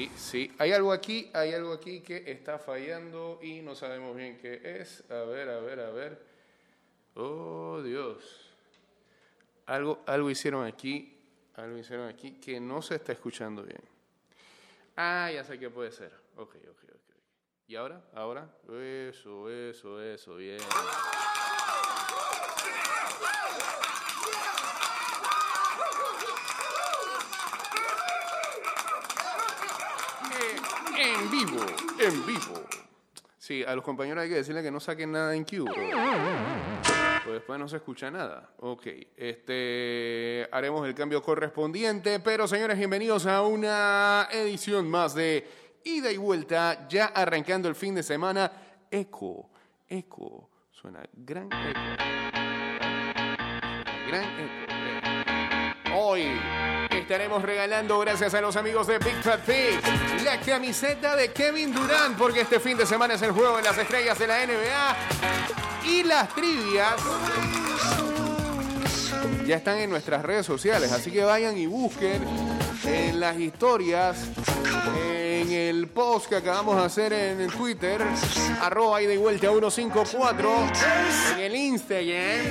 Sí, sí, hay algo aquí, hay algo aquí que está fallando y no sabemos bien qué es. A ver, a ver, a ver. Oh, Dios. Algo, algo hicieron aquí, algo hicieron aquí que no se está escuchando bien. Ah, ya sé qué puede ser. Ok, ok, ok. ¿Y ahora? ¿Ahora? Eso, eso, eso, bien. En vivo, en vivo. Sí, a los compañeros hay que decirle que no saquen nada en Q. Pues después no se escucha nada. Ok, este, haremos el cambio correspondiente. Pero señores, bienvenidos a una edición más de Ida y Vuelta. Ya arrancando el fin de semana. Eco, eco. Suena gran eco. Gran eco. Hoy estaremos regalando, gracias a los amigos de Big Fat Pig, la camiseta de Kevin Durant, porque este fin de semana es el juego de las estrellas de la NBA. Y las trivias ya están en nuestras redes sociales, así que vayan y busquen en las historias, en el post que acabamos de hacer en Twitter, arroba y vuelta 154, en el Instagram,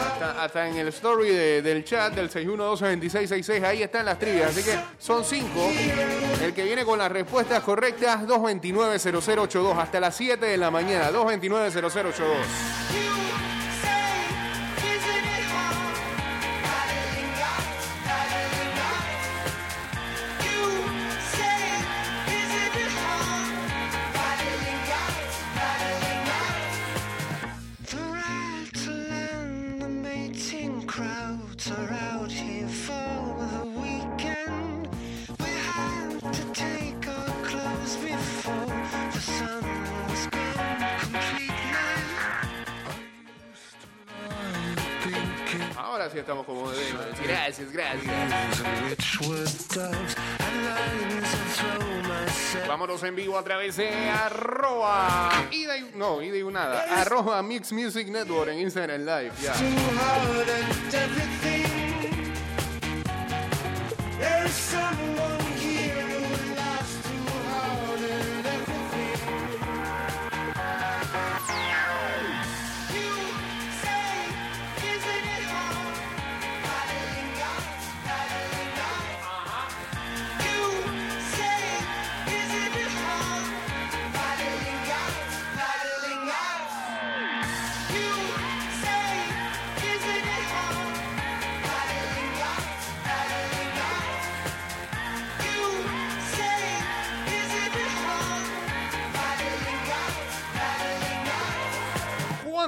hasta, hasta en el story de- del chat del 612-2666, ahí están las trivias, así que son cinco. El que viene con las respuestas correctas, 229-0082, hasta las 7 de la mañana, 229-0082. Sí estamos como decir. Gracias, gracias. Vámonos en vivo a través de arroba ida y, no, nada, arroba Mix Music Network en Instagram Live, ya.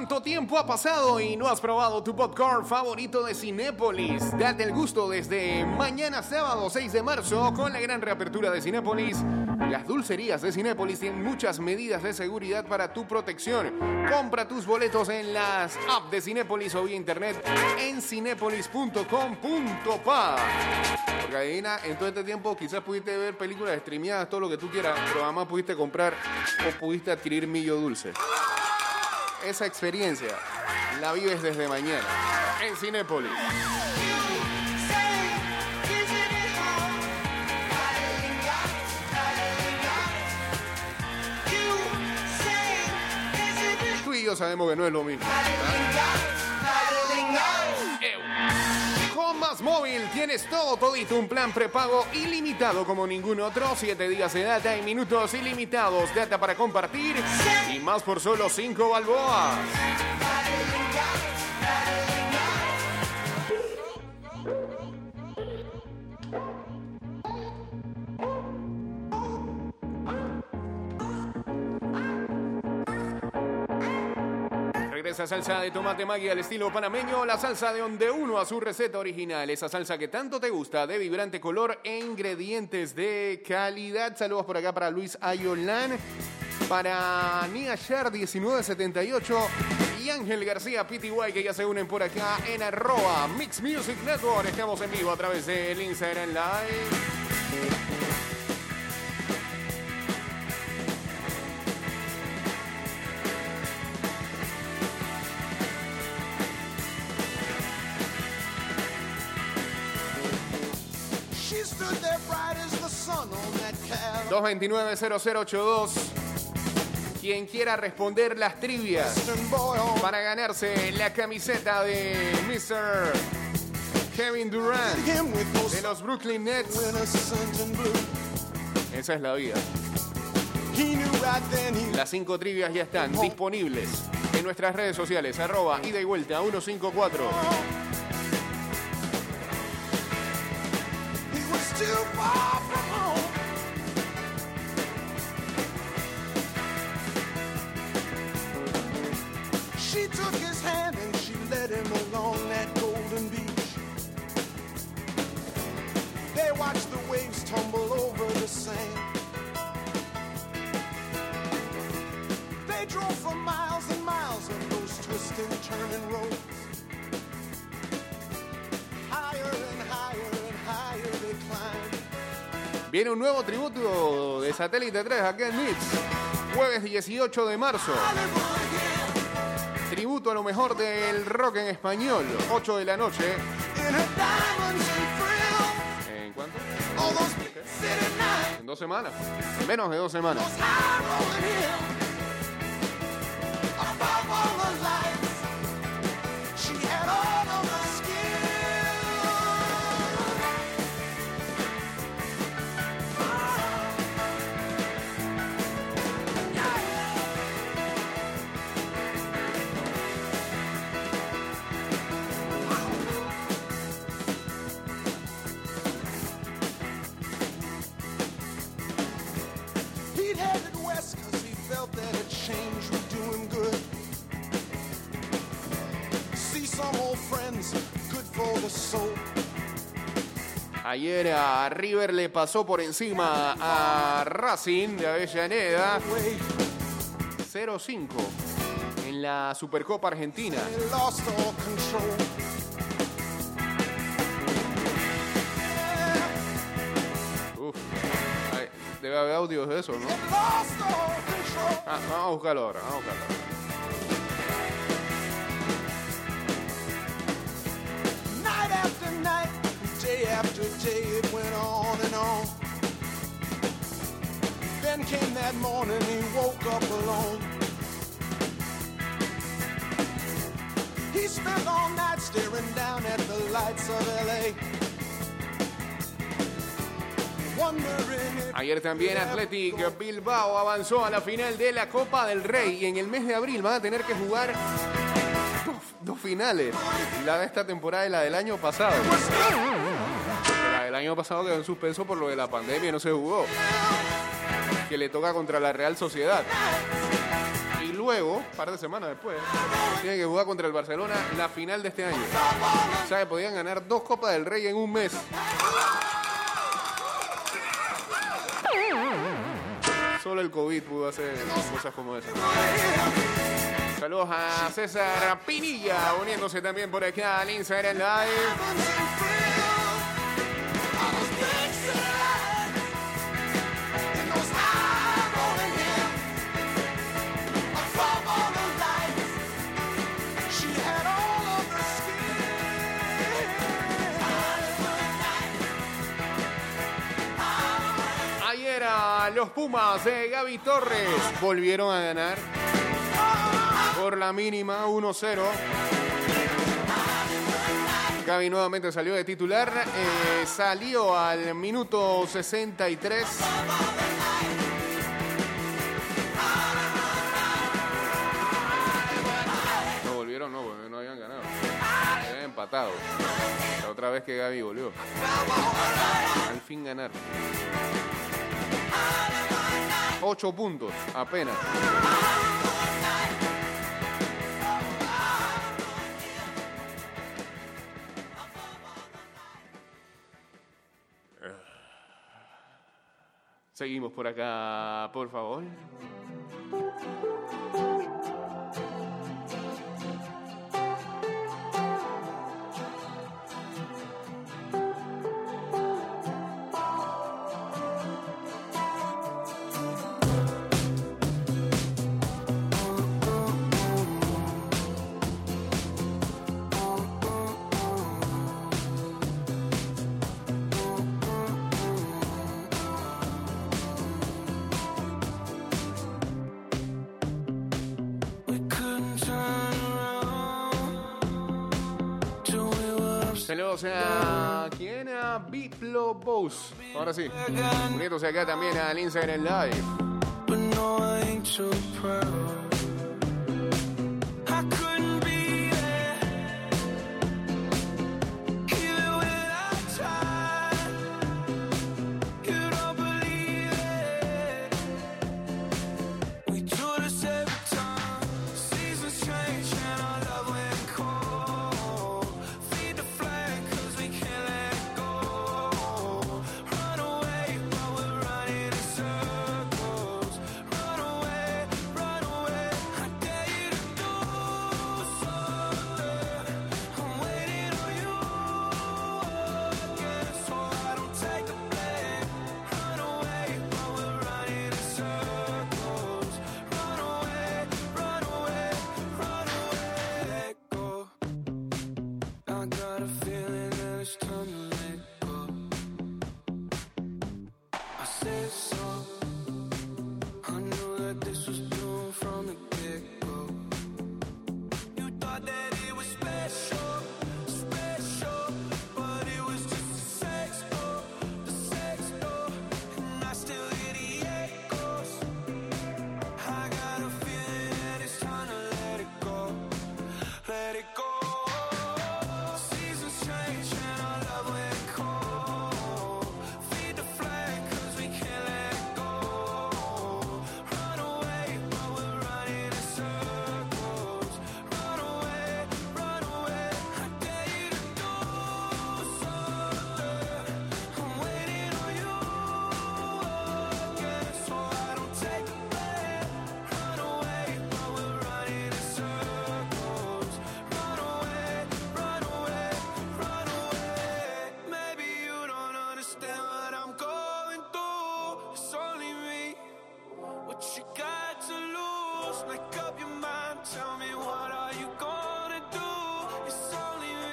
¿Cuánto tiempo ha pasado y no has probado tu popcorn favorito de Cinépolis? Date el gusto desde mañana sábado 6 de marzo con la gran reapertura de Cinépolis. Las dulcerías de Cinépolis tienen muchas medidas de seguridad para tu protección. Compra tus boletos en las apps de Cinépolis o vía internet en cinépolis.com.pa. Porque adivina, en todo este tiempo quizás pudiste ver películas streameadas, todo lo que tú quieras, pero además pudiste comprar o pudiste adquirir millo dulce esa experiencia la vives desde mañana en Cinépolis. Tú y yo sabemos que no es lo mismo. Más Móvil tienes todo, todito, un plan prepago ilimitado como ningún otro. Siete días de data y minutos ilimitados. Data para compartir y más por solo cinco balboas. Regresa salsa de tomate maggi al estilo panameño, la salsa de donde uno a su receta original, esa salsa que tanto te gusta, de vibrante color e ingredientes de calidad. Saludos por acá para Luis Ayolán, para Nia Shar 1978 y Ángel García PTY que ya se unen por acá en arroba Mix Music Network. Estamos en vivo a través del Instagram Live. 229-0082. Quien quiera responder las trivias on para ganarse la camiseta de Mr. Kevin Durant de los Brooklyn Nets. Esa es la vida. Las cinco trivias ya están disponibles en nuestras redes sociales. Arroba ida y vuelta 154. Too far from home. She took his hand and she led him along that golden beach. They watched the waves tumble over the sand. They drove for miles Viene un nuevo tributo de Satélite 3 acá en Mix. Jueves 18 de marzo. Tributo a lo mejor del rock en español. 8 de la noche. ¿En cuánto? En dos semanas. Menos de dos semanas. Some old friends, good for the soul. Ayer a River le pasó por encima a Racing de Avellaneda Way 0-5 en la Supercopa Argentina. Uf, debe haber audios de eso, ¿no? Ah, vamos a buscarlo ahora, vamos a buscarlo. After day, it went on and on. Then came that morning, he woke up alone. He spent all night staring down at the lights of LA. Ayer también Athletic Bilbao avanzó a la final de la Copa del Rey y en el mes de abril van a tener que jugar dos, dos finales, la de esta temporada y la del año pasado. Del año pasado quedó en suspenso por lo de la pandemia y no se jugó. Que le toca contra la Real Sociedad. Y luego, un par de semanas después, tiene que jugar contra el Barcelona la final de este año. O sea que podían ganar dos Copas del Rey en un mes. Solo el COVID pudo hacer cosas como esas. Saludos a César Pinilla, uniéndose también por acá al Instagram Live. Los Pumas de Gaby Torres volvieron a ganar por la mínima 1-0. Gaby nuevamente salió de titular, eh, salió al minuto 63. No volvieron, no, porque no habían ganado. Habían empatado. La otra vez que Gaby volvió. Al fin ganar. Ocho puntos, apenas. Seguimos por acá, por favor. Saludos a quién a Biplo Boss. Ahora sí. Uniéndose acá también al Instagram Live.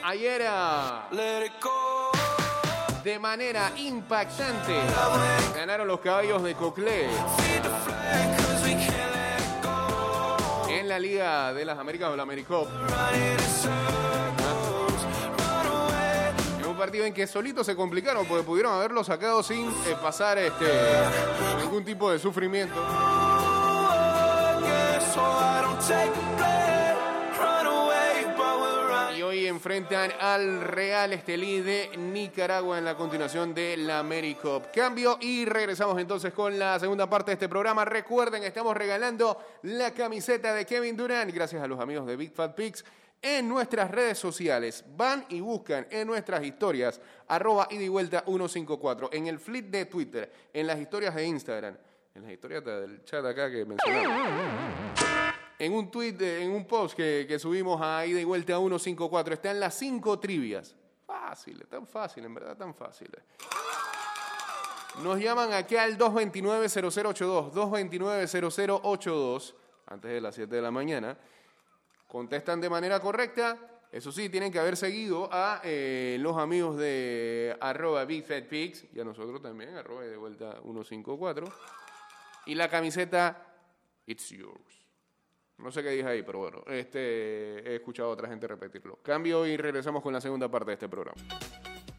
Ayer Let it go. de manera impactante. Ganaron los caballos de Coclé en la Liga de las Américas o la. En un partido en que solitos se complicaron porque pudieron haberlo sacado sin eh, pasar este ningún tipo de sufrimiento. Enfrentan al Real Estelí de Nicaragua en la continuación de la AmeriCup. Cambio y regresamos entonces con la segunda parte de este programa. Recuerden, estamos regalando la camiseta de Kevin Durant gracias a los amigos de Big Fat Pigs en nuestras redes sociales. Van y buscan en nuestras historias arroba y vuelta 154, en el flip de Twitter, en las historias de Instagram, en las historias del chat acá que mencionamos en un tweet, en un post que, que subimos a ida y vuelta 154, están las cinco trivias. Fáciles, tan fácil, en verdad, tan fáciles. Nos llaman aquí al 229-0082, 229-0082, antes de las 7 de la mañana. Contestan de manera correcta. Eso sí, tienen que haber seguido a eh, los amigos de arroba BigFatPix y a nosotros también, arroba de vuelta 154. Y la camiseta, it's yours. No sé qué dije ahí, pero bueno, este, he escuchado a otra gente repetirlo. Cambio y regresamos con la segunda parte de este programa.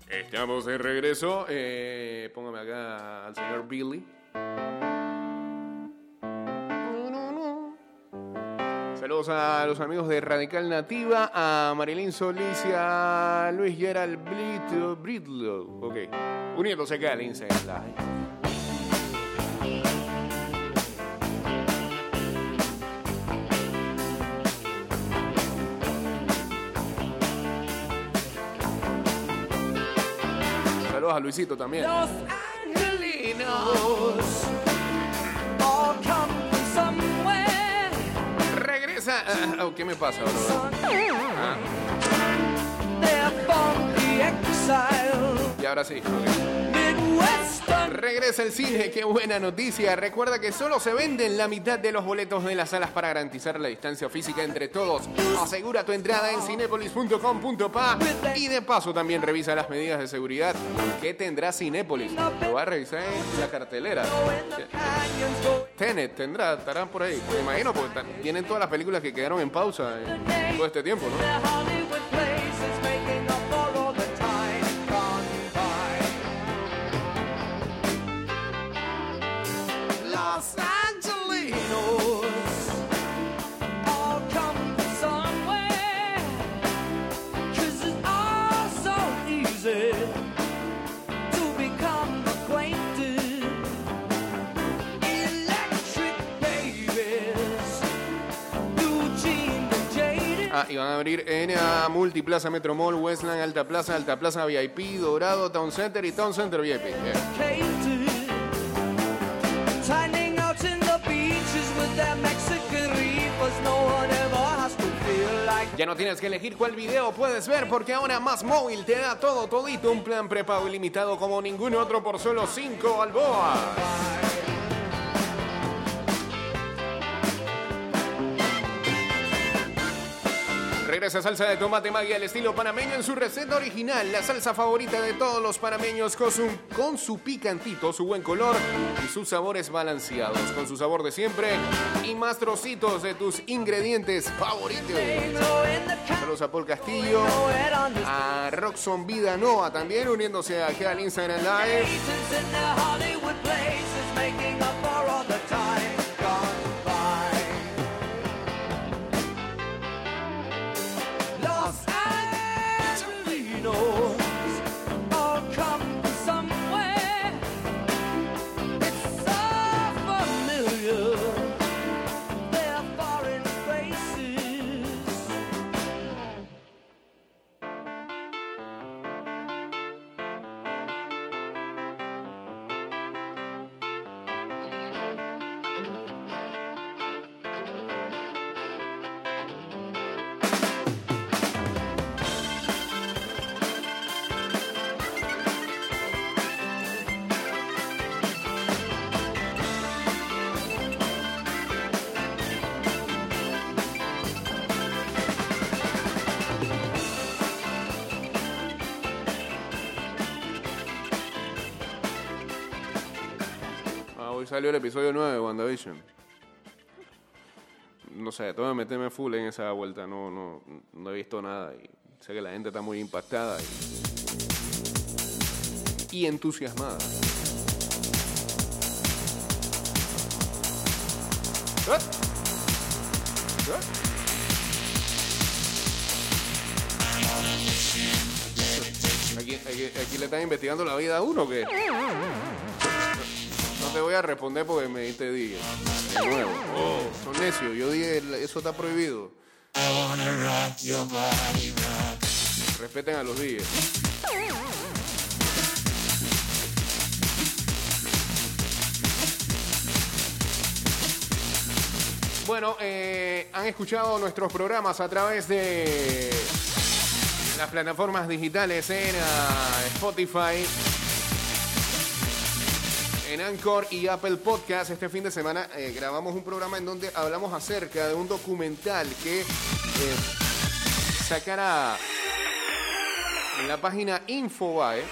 Estamos de regreso. Eh, póngame acá al señor Billy. Saludos a los amigos de Radical Nativa, a Marilyn Solís a Luis Gerald Bridlow. Ok, uniéndose acá al Instagram a Luisito también. Los angelinos all come from somewhere. Regresa. Ah, oh, ¿Qué me pasa, bro? Ah, y ahora sí. ok. Regresa el cine, qué buena noticia. Recuerda que solo se venden la mitad de los boletos de las salas para garantizar la distancia física entre todos. Asegura tu entrada en cinepolis.com.pa y de paso también revisa las medidas de seguridad que tendrá Cinépolis. Lo va a revisar en la cartelera. Tenet tendrá, estarán por ahí. Me imagino porque tienen todas las películas que quedaron en pausa en todo este tiempo, ¿no? Y van a abrir en Multiplaza Metromall, Westland, Alta Plaza, Alta Plaza VIP, Dorado, Town Center y Town Center VIP. Ya no tienes que elegir cuál video puedes ver porque ahora Más Móvil te da todo todito un plan prepago ilimitado como ningún otro por solo 5 balboas. Regresa salsa de tomate magia al estilo panameño en su receta original, la salsa favorita de todos los panameños con su, picantito, su buen color y sus sabores balanceados, con su sabor de siempre y más trocitos de tus ingredientes favoritos. Saludos a Paul Castillo, a Roxon Vida Noa también uniéndose aquí al Instagram Live. Salió el episodio 9 de WandaVision. No sé, tengo que meterme full en esa vuelta. No, no, no he visto nada y sé que la gente está muy impactada y, entusiasmada. ¿Eh? ¿Eh? Aquí, aquí, aquí le están investigando la vida a uno que te voy a responder porque me diste dije. De nuevo. Oh, son necios. Yo dije, eso está prohibido. Respeten a los días. Bueno, eh, han escuchado nuestros programas a través de las plataformas digitales en ah, Spotify, en Anchor y Apple Podcast. Este fin de semana eh, grabamos un programa en donde hablamos acerca de un documental que eh, sacará en la página Infobae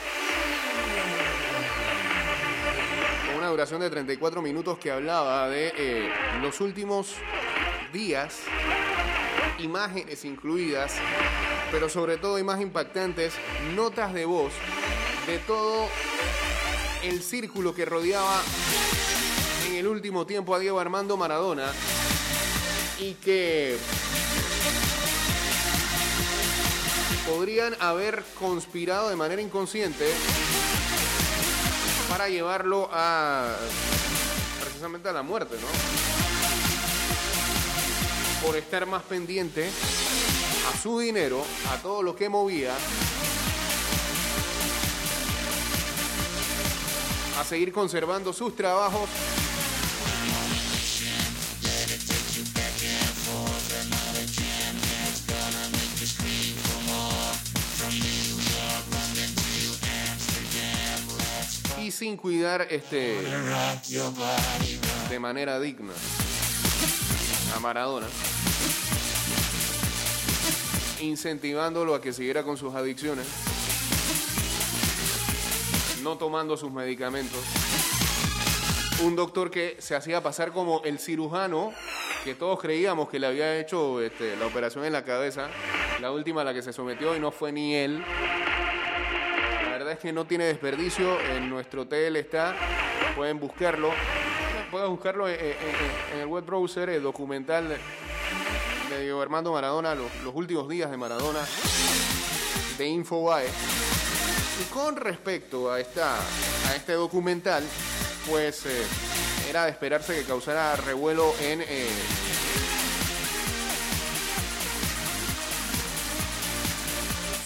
con una duración de 34 minutos que hablaba de eh, los últimos días, imágenes incluidas, pero sobre todo y más impactantes, notas de voz de todo el círculo que rodeaba en el último tiempo a Diego Armando Maradona y que podrían haber conspirado de manera inconsciente para llevarlo a precisamente a la muerte, ¿no? Por estar más pendiente a su dinero, a todo lo que movía, a seguir conservando sus trabajos. Y sin cuidar este de manera digna a Maradona, incentivándolo a que siguiera con sus adicciones no tomando sus medicamentos. Un doctor que se hacía pasar como el cirujano que todos creíamos que le había hecho este, la operación en la cabeza, la última a la que se sometió y no fue ni él. La verdad es que no tiene desperdicio, en nuestro TL está, pueden buscarlo, pueden buscarlo en, el web browser, el documental de, Diego Armando Maradona, los, los últimos días de Maradona, de Infobae. Y con respecto a, esta, a este documental, pues eh, era de esperarse que causara revuelo en, eh,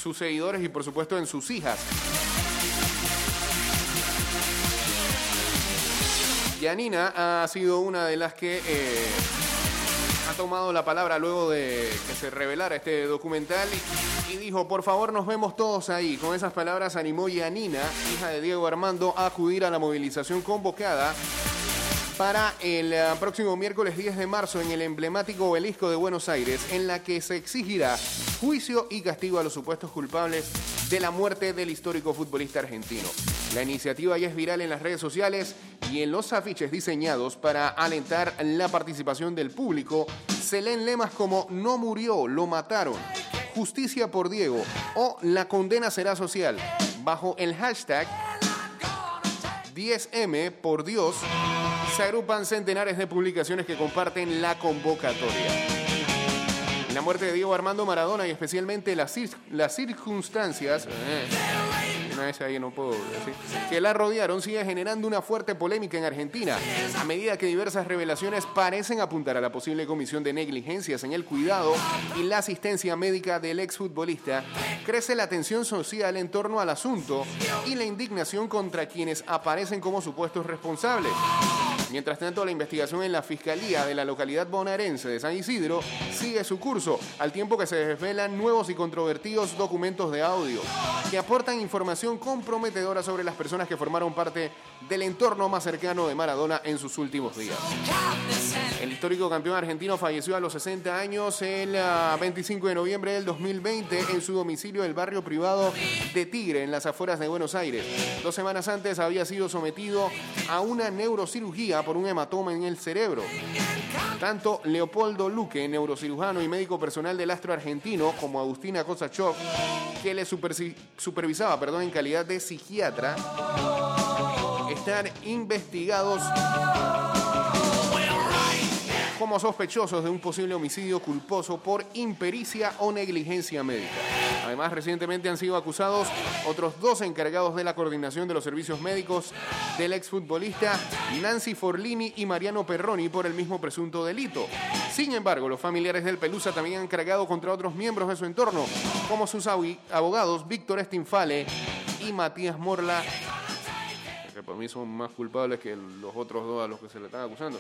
sus seguidores y por supuesto en sus hijas. Yanina ha sido una de las que eh, ha tomado la palabra luego de que se revelara este documental y, dijo, por favor nos vemos todos ahí. Con esas palabras animó Yanina, hija de Diego Armando, a acudir a la movilización convocada para el eh, próximo miércoles 10 de marzo en el emblemático obelisco de Buenos Aires, en la que se exigirá juicio y castigo a los supuestos culpables de la muerte del histórico futbolista argentino. La iniciativa ya es viral en las redes sociales y en los afiches diseñados para alentar la participación del público se leen lemas como no murió, lo mataron, justicia por Diego o la condena será social. Bajo el hashtag 10M por Dios, se agrupan centenares de publicaciones que comparten la convocatoria. La muerte de Diego Armando Maradona y especialmente las, las circunstancias eh, una vez ahí no puedo decir, que la rodearon sigue generando una fuerte polémica en Argentina, a medida que diversas revelaciones parecen apuntar a la posible comisión de negligencias en el cuidado y la asistencia médica del exfutbolista, crece la tensión social en torno al asunto y la indignación contra quienes aparecen como supuestos responsables. Mientras tanto, la investigación en la Fiscalía de la localidad bonaerense de San Isidro sigue su curso, al tiempo que se desvelan nuevos y controvertidos documentos de audio que aportan información comprometedora sobre las personas que formaron parte del entorno más cercano de Maradona en sus últimos días. El histórico campeón argentino falleció a los 60 años el ah, 25 de noviembre del 2020 en su domicilio del barrio privado de Tigre, en las afueras de Buenos Aires. Dos semanas antes había sido sometido a una neurocirugía por un hematoma en el cerebro. Tanto Leopoldo Luque, neurocirujano y médico personal del astro argentino, como Agustina Kosachov, que le supervisaba perdón, en calidad de psiquiatra, están investigados como sospechosos de un posible homicidio culposo por impericia o negligencia médica. Además, recientemente han sido acusados otros dos encargados de la coordinación de los servicios médicos del exfutbolista Nancy Forlini y Mariano Perroni por el mismo presunto delito. Sin embargo, los familiares del Pelusa también han cargado contra otros miembros de su entorno, como sus abogados Víctor Estinfale y Matías Morla que por mí son más culpables que los otros dos a los que se le están acusando.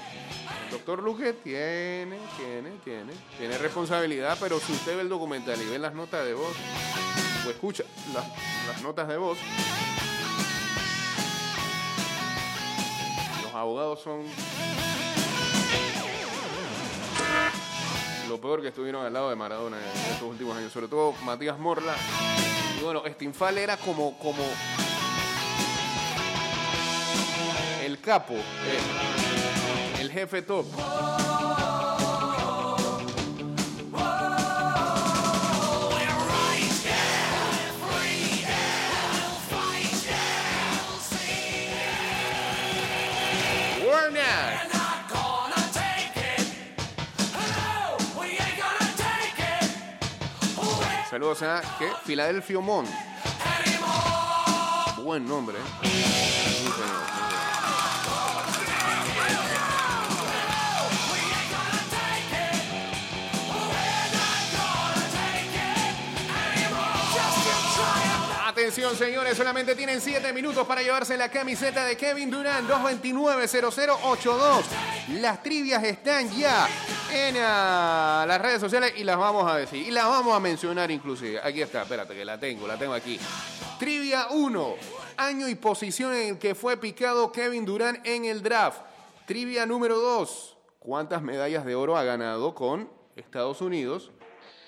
Doctor Luque tiene, tiene, tiene, tiene responsabilidad, pero si usted ve el documental y ve las notas de voz, o escucha las, las notas de voz, los abogados son lo peor que estuvieron al lado de Maradona en estos últimos años, sobre todo Matías Morla. Y bueno, Stinfal era como, como capo, eh, el jefe top. Saludos a ¿qué? Filadelfio Mon. Buen nombre. ¿eh? Señores, solamente tienen 7 minutos para llevarse la camiseta de Kevin Durant 229-0082. Las trivias están ya en ah, las redes sociales y las vamos a decir. Y las vamos a mencionar inclusive. Aquí está, espérate que la tengo, la tengo aquí. Trivia 1. Año y posición en el que fue picado Kevin Durant en el draft. Trivia número 2. ¿Cuántas medallas de oro ha ganado con Estados Unidos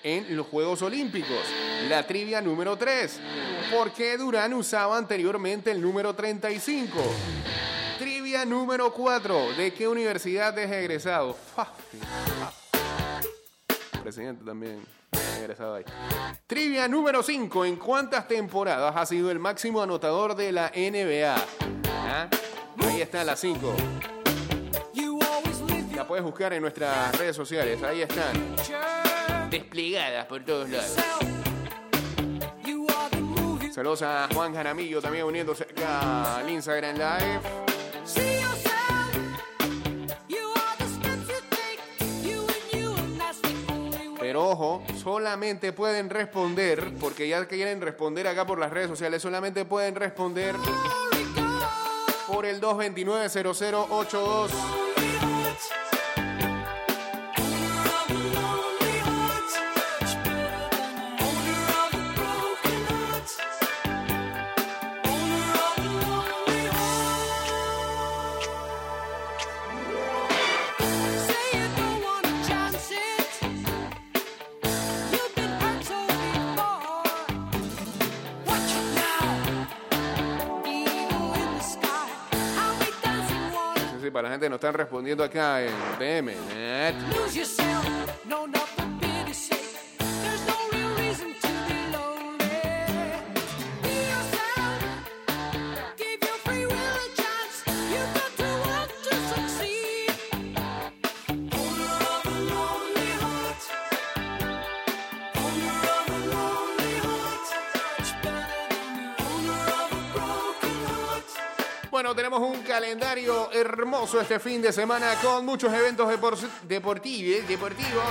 en los Juegos Olímpicos? La trivia número 3. ¿Por qué Durán usaba anteriormente el número 35? Trivia número 4. ¿De qué universidad es egresado? Presidente también egresado ahí. Trivia número 5. ¿En cuántas temporadas ha sido el máximo anotador de la NBA? ¿Ah? Ahí están las 5. La puedes buscar en nuestras redes sociales. Ahí están desplegadas por todos lados. Saludos a Juan Jaramillo también uniéndose acá al Instagram Live. Pero ojo, solamente pueden responder, porque ya quieren responder acá por las redes sociales, solamente pueden responder por el 229 0082. Están respondiendo acá en PM. Net. Tenemos un calendario hermoso este fin de semana con muchos eventos depor- deportivos. deportivos.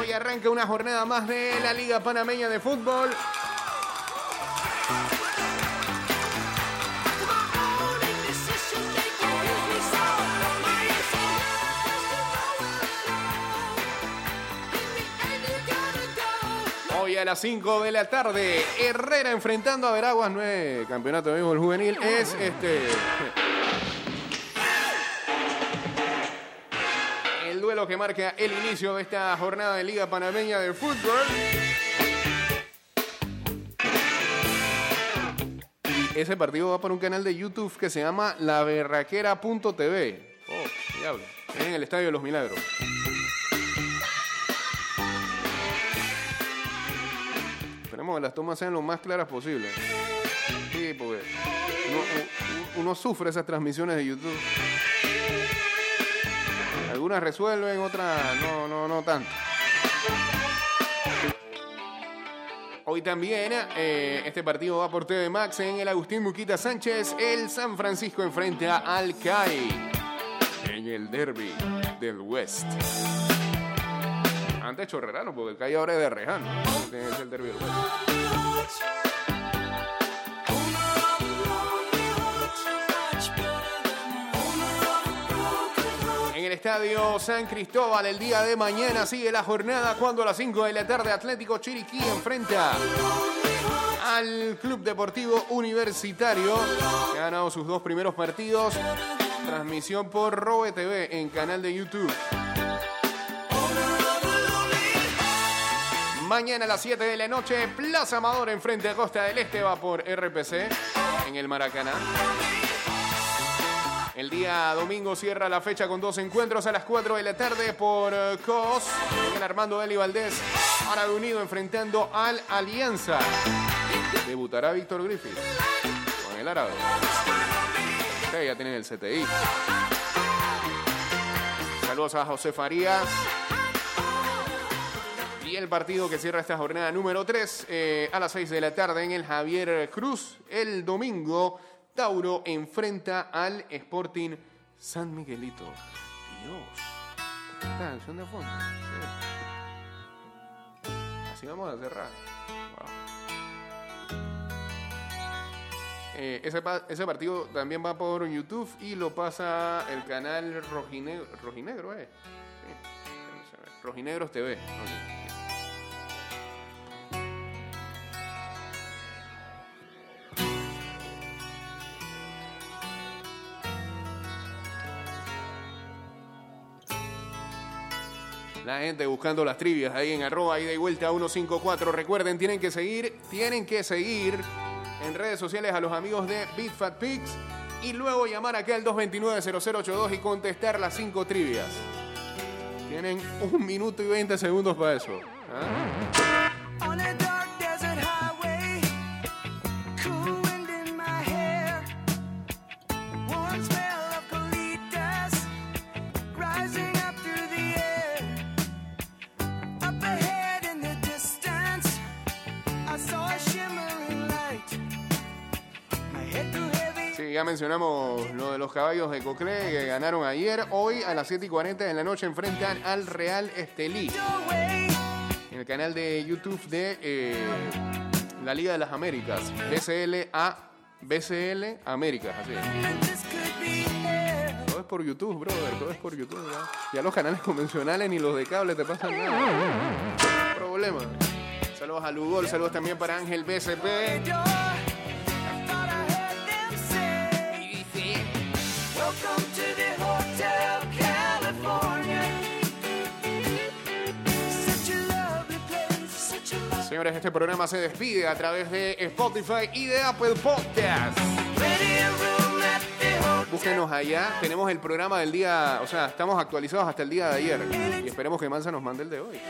Hoy arranca una jornada más de la Liga Panameña de Fútbol. A las 5 de la tarde, Herrera enfrentando a Veraguas, no es campeonato de béisbol juvenil, es este. El duelo que marca el inicio de esta jornada de Liga Panameña de Fútbol. Ese partido va por un canal de YouTube que se llama laberraquera.tv. Oh, diablo. En el Estadio de los Milagros. Que las tomas sean lo más claras posible. Sí, porque uno sufre esas transmisiones de YouTube. Algunas resuelven, otras no, no, no tanto. Hoy también eh, este partido va por TV Max en el Agustín Muquita Sánchez. El San Francisco enfrenta al CAI en el derby del West. Antes chorrerano, porque el CAI ahora es de Rejano. Es el derby del West. En el estadio San Cristóbal el día de mañana sigue la jornada cuando a las 5 de la tarde Atlético Chiriquí enfrenta al Club Deportivo Universitario que ha ganado sus dos primeros partidos. Transmisión por Robe TV en canal de YouTube. Mañana a las 7 de la noche, Plaza Amador enfrente a Costa del Este va por RPC en el Maracaná. El día domingo cierra la fecha con dos encuentros a las 4 de la tarde por eh, COS. El Armando Deli Valdés, Árabe Unido enfrentando al Alianza. Debutará Víctor Griffith con el Árabe. Ya tienen el CTI. Saludos a José Farías. Y el partido que cierra esta jornada número 3 a las 6 de la tarde en el Javier Cruz. El domingo, Tauro enfrenta al Sporting San Miguelito. Dios. Esta canción de fondo. Sí. Así vamos a cerrar. Eh, ese, ese partido también va por YouTube y lo pasa el canal Rojinegro, Rojinegro ¿eh? Sí. Rojinegros TV. Gente buscando las trivias ahí en arroba y vuelta 154. Recuerden, tienen que seguir, tienen que seguir en redes sociales a los amigos de BitFat Pigs y luego llamar acá al 229-0082 y contestar las cinco trivias. Tienen un minuto y 20 segundos para eso. ¿ah? Ya mencionamos lo de los caballos de Coclé que ganaron ayer. Hoy a las 7 y 40 de la noche enfrentan al Real Estelí en el canal de YouTube de eh, la Liga de las Américas, BCL A, BCL Américas, así es. Todo es por YouTube, brother, todo es por YouTube. Ya, Ya los canales convencionales ni los de cable te pasan nada. Problema. Saludos a Lugol, saludos también para Ángel BCP. Señores, este programa se despide a través de Spotify y de Apple Podcast. room at the hotel. Búsquenos allá. Tenemos el programa del día, o sea, estamos actualizados hasta el día de ayer. Y esperemos que Mansa nos mande el de hoy.